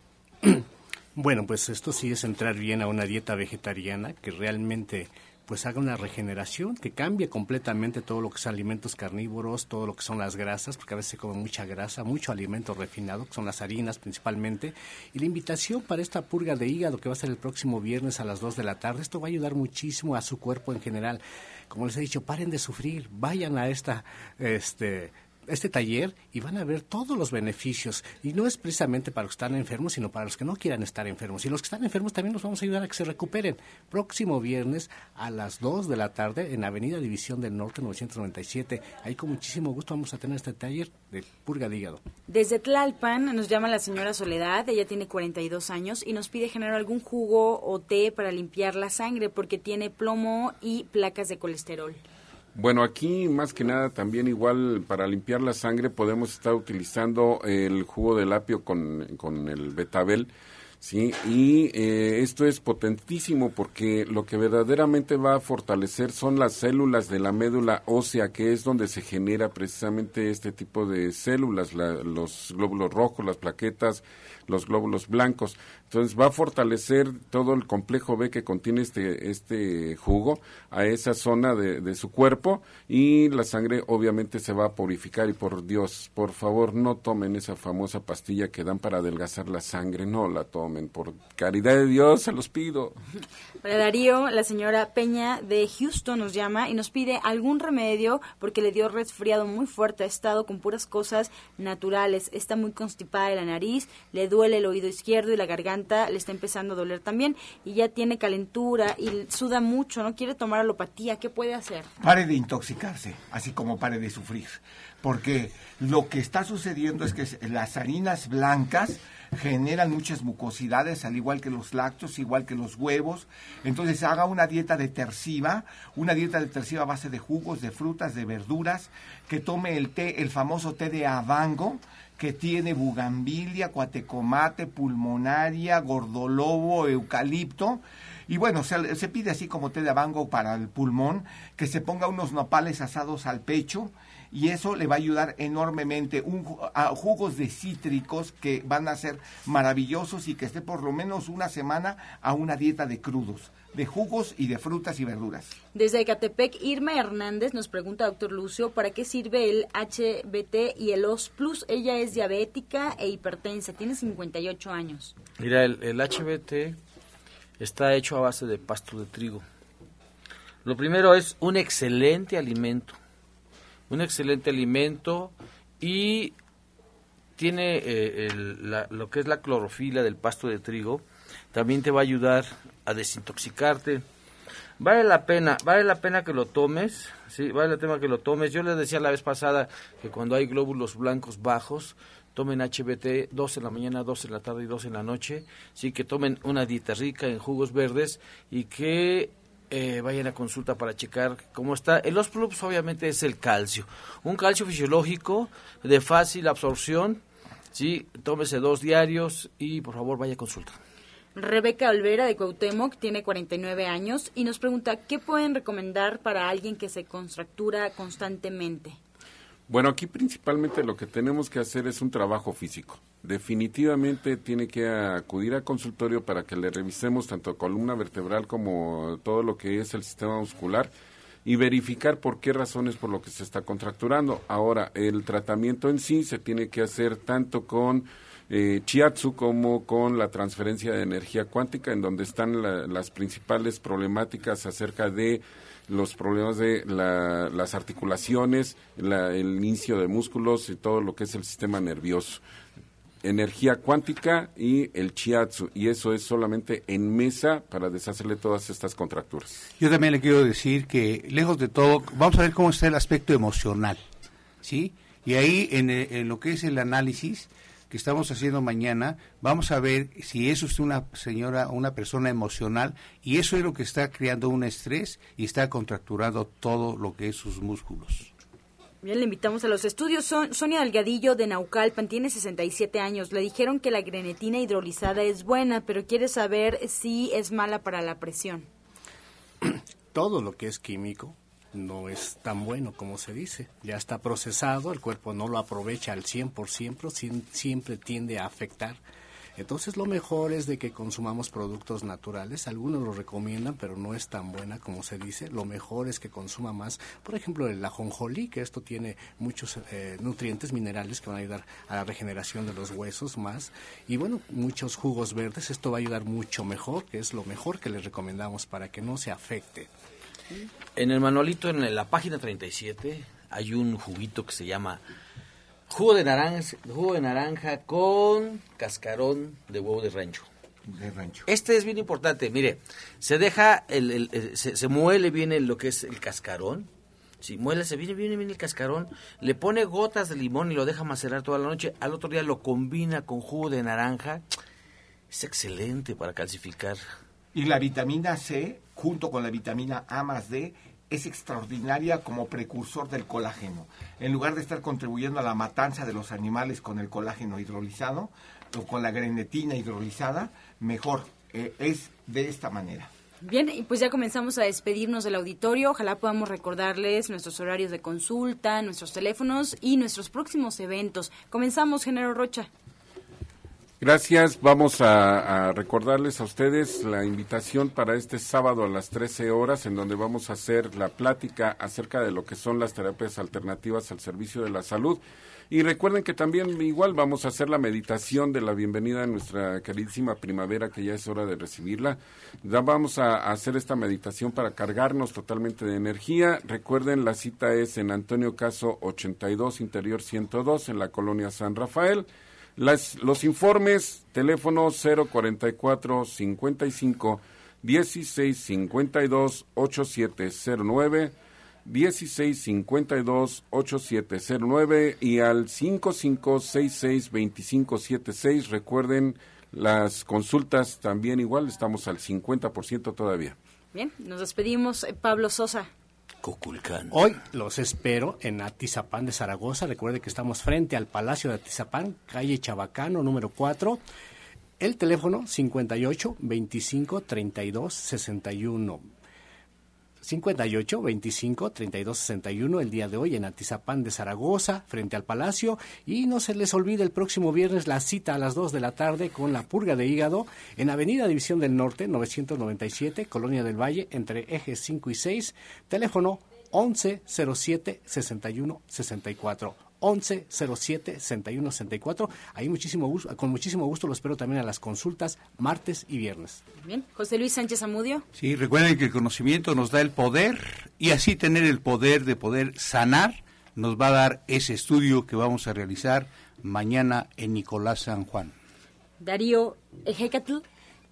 Bueno, pues esto sí es entrar bien a una dieta vegetariana que realmente pues haga una regeneración, que cambie completamente todo lo que son alimentos carnívoros, todo lo que son las grasas, porque a veces se come mucha grasa, mucho alimento refinado, que son las harinas principalmente. Y la invitación para esta purga de hígado que va a ser el próximo viernes a las 2 de la tarde, esto va a ayudar muchísimo a su cuerpo en general. Como les he dicho, paren de sufrir, vayan a esta este este taller y van a ver todos los beneficios. Y no es precisamente para los que están enfermos, sino para los que no quieran estar enfermos. Y los que están enfermos también nos vamos a ayudar a que se recuperen. Próximo viernes a las 2 de la tarde en Avenida División del Norte 997. Ahí con muchísimo gusto vamos a tener este taller de purga de hígado. Desde Tlalpan nos llama la señora Soledad, ella tiene 42 años y nos pide generar algún jugo o té para limpiar la sangre porque tiene plomo y placas de colesterol. Bueno, aquí más que nada también igual para limpiar la sangre podemos estar utilizando el jugo del apio con, con el betabel, ¿sí? Y eh, esto es potentísimo porque lo que verdaderamente va a fortalecer son las células de la médula ósea, que es donde se genera precisamente este tipo de células, los glóbulos rojos, las plaquetas, los glóbulos blancos. Entonces va a fortalecer todo el complejo B que contiene este, este jugo a esa zona de, de, su cuerpo y la sangre obviamente se va a purificar y por Dios, por favor no tomen esa famosa pastilla que dan para adelgazar la sangre, no la tomen, por caridad de Dios se los pido. Para Darío, la señora Peña de Houston nos llama y nos pide algún remedio porque le dio resfriado muy fuerte, ha estado con puras cosas naturales, está muy constipada de la nariz, le duele el oído izquierdo y la garganta le está empezando a doler también. Y ya tiene calentura y suda mucho, no quiere tomar alopatía, ¿qué puede hacer? Pare de intoxicarse, así como pare de sufrir, porque lo que está sucediendo es que las harinas blancas generan muchas mucosidades, al igual que los lácteos, igual que los huevos. Entonces haga una dieta detersiva, una dieta detersiva a base de jugos, de frutas, de verduras, que tome el té, el famoso té de avango, que tiene bugambilia, cuatecomate, pulmonaria, gordolobo, eucalipto. Y bueno, se, se, pide así como té de abango para el pulmón, que se ponga unos nopales asados al pecho y eso le va a ayudar enormemente. Un, a jugos de cítricos que van a ser maravillosos y que esté por lo menos una semana a una dieta de crudos de jugos y de frutas y verduras. Desde Ecatepec, Irma Hernández nos pregunta, doctor Lucio, ¿para qué sirve el HBT y el OS Plus? Ella es diabética e hipertensa, tiene 58 años. Mira, el, el HBT está hecho a base de pasto de trigo. Lo primero es un excelente alimento, un excelente alimento y tiene eh, lo que es la clorofila del pasto de trigo, también te va a ayudar a desintoxicarte. Vale la pena, vale la pena que lo tomes, sí, vale la pena que lo tomes. Yo les decía la vez pasada que cuando hay glóbulos blancos bajos, tomen HBT dos en la mañana, dos en la tarde y dos en la noche, sí, que tomen una dieta rica en jugos verdes y que eh, vayan a consulta para checar cómo está. En los plus obviamente es el calcio, un calcio fisiológico de fácil absorción, sí, tómese dos diarios y por favor vaya a consulta. Rebeca Olvera de Cuauhtémoc tiene 49 años y nos pregunta qué pueden recomendar para alguien que se contractura constantemente. Bueno, aquí principalmente lo que tenemos que hacer es un trabajo físico. Definitivamente tiene que acudir al consultorio para que le revisemos tanto columna vertebral como todo lo que es el sistema muscular y verificar por qué razones por lo que se está contracturando. Ahora, el tratamiento en sí se tiene que hacer tanto con eh, Chiatsu como con la transferencia de energía cuántica, en donde están la, las principales problemáticas acerca de los problemas de la, las articulaciones, la, el inicio de músculos y todo lo que es el sistema nervioso. Energía cuántica y el chiatsu, y eso es solamente en mesa para deshacerle todas estas contracturas. Yo también le quiero decir que, lejos de todo, vamos a ver cómo está el aspecto emocional, ¿sí? Y ahí, en, en lo que es el análisis, que estamos haciendo mañana, vamos a ver si eso es una señora, una persona emocional, y eso es lo que está creando un estrés y está contracturando todo lo que es sus músculos. Bien, le invitamos a los estudios. Son, Sonia Delgadillo de Naucalpan tiene 67 años. Le dijeron que la grenetina hidrolizada es buena, pero quiere saber si es mala para la presión. Todo lo que es químico no es tan bueno como se dice. Ya está procesado, el cuerpo no lo aprovecha al 100%, siempre tiende a afectar. Entonces lo mejor es de que consumamos productos naturales. Algunos lo recomiendan, pero no es tan buena como se dice. Lo mejor es que consuma más, por ejemplo, el ajonjolí, que esto tiene muchos eh, nutrientes minerales que van a ayudar a la regeneración de los huesos más. Y bueno, muchos jugos verdes. Esto va a ayudar mucho mejor, que es lo mejor que les recomendamos para que no se afecte. En el manualito, en la página 37, hay un juguito que se llama jugo de naranja, jugo de naranja con cascarón de huevo de rancho. De rancho. Este es bien importante, mire, se deja, el, el- se, se muele bien lo que es el cascarón, si muele, se viene bien, bien el cascarón, le pone gotas de limón y lo deja macerar toda la noche, al otro día lo combina con jugo de naranja, es excelente para calcificar. Y la vitamina C, junto con la vitamina A más D, es extraordinaria como precursor del colágeno. En lugar de estar contribuyendo a la matanza de los animales con el colágeno hidrolizado o con la grenetina hidrolizada, mejor eh, es de esta manera. Bien, y pues ya comenzamos a despedirnos del auditorio. Ojalá podamos recordarles nuestros horarios de consulta, nuestros teléfonos y nuestros próximos eventos. Comenzamos, Género Rocha. Gracias. Vamos a, recordarles a ustedes la invitación para este sábado a las 13 horas, en donde vamos a hacer la plática acerca de lo que son las terapias alternativas al servicio de la salud. Y recuerden que también igual vamos a hacer la meditación de la bienvenida a nuestra queridísima primavera, que ya es hora de recibirla. Ya vamos a, a hacer esta meditación para cargarnos totalmente de energía. Recuerden, la cita es en Antonio Caso 82, Interior 102, en la colonia San Rafael. Las, los informes, teléfono 044 55 16 52 8709 16 52 8709 y al 5566 2576. Recuerden, las consultas también igual, estamos al 50% todavía. Bien, nos despedimos. Eh, Pablo Sosa. Hoy los espero en Atizapán de Zaragoza. Recuerde que estamos frente al Palacio de Atizapán, calle Chabacano, número 4. El teléfono 58 25 32 61. 58 25 32 61 el día de hoy en Atizapán de Zaragoza, frente al Palacio. Y no se les olvide el próximo viernes la cita a las 2 de la tarde con la purga de hígado en Avenida División del Norte, 997, Colonia del Valle, entre ejes 5 y 6. Teléfono 11 07 61 64. 11 07 61 64. Ahí muchísimo gusto, con muchísimo gusto lo espero también a las consultas martes y viernes. Bien, José Luis Sánchez Amudio. Sí, recuerden que el conocimiento nos da el poder y así tener el poder de poder sanar nos va a dar ese estudio que vamos a realizar mañana en Nicolás San Juan. Darío Ejecatl.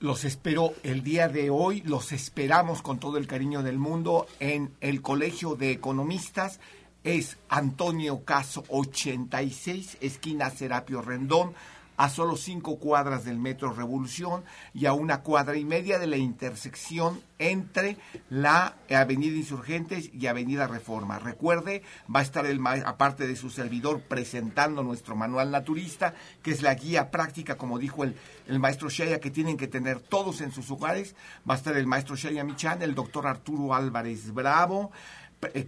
Los espero el día de hoy, los esperamos con todo el cariño del mundo en el Colegio de Economistas. Es Antonio Caso 86, esquina Serapio Rendón, a solo cinco cuadras del Metro Revolución y a una cuadra y media de la intersección entre la Avenida Insurgentes y Avenida Reforma. Recuerde, va a estar el aparte de su servidor presentando nuestro manual naturista, que es la guía práctica, como dijo el, el maestro Shaya, que tienen que tener todos en sus hogares. Va a estar el maestro Shaya Michan, el doctor Arturo Álvarez Bravo,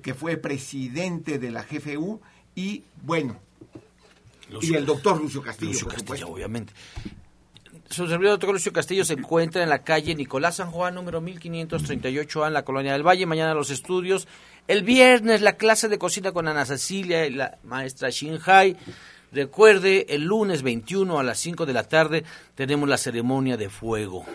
que fue presidente de la GFU, y bueno, y el doctor Lucio Castillo, Lucio por Castillo, supuesto. obviamente. Su servidor doctor Lucio Castillo se encuentra en la calle Nicolás San Juan, número 1538A, en la Colonia del Valle. Mañana los estudios. El viernes la clase de cocina con Ana Cecilia y la maestra Shinhai. Recuerde, el lunes 21 a las 5 de la tarde tenemos la ceremonia de fuego.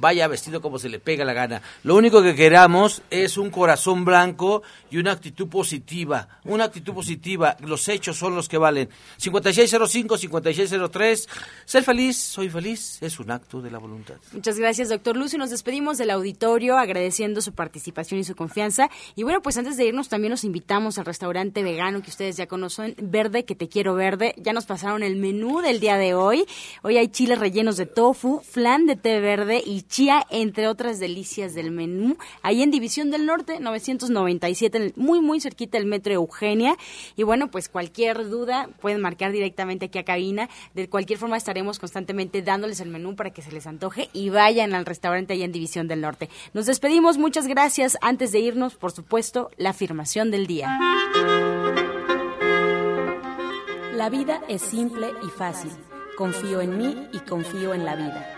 Vaya vestido como se le pega la gana. Lo único que queramos es un corazón blanco y una actitud positiva. Una actitud positiva. Los hechos son los que valen. 5605-5603. Ser feliz, soy feliz, es un acto de la voluntad. Muchas gracias, doctor Lucio. Nos despedimos del auditorio agradeciendo su participación y su confianza. Y bueno, pues antes de irnos también los invitamos al restaurante vegano que ustedes ya conocen, Verde, que te quiero verde. Ya nos pasaron el menú del día de hoy. Hoy hay chiles rellenos de tofu, flan de té verde y chía, entre otras delicias del menú. Ahí en División del Norte, 997, en el- muy, muy cerquita del Metro Eugenia. Y bueno, pues cualquier duda pueden marcar directamente aquí a cabina. De cualquier forma estaremos constantemente dándoles el menú para que se les antoje y vayan al restaurante allá en División del Norte. Nos despedimos, muchas gracias. Antes de irnos, por supuesto, la afirmación del día. La vida es simple y fácil. Confío en mí y confío en la vida.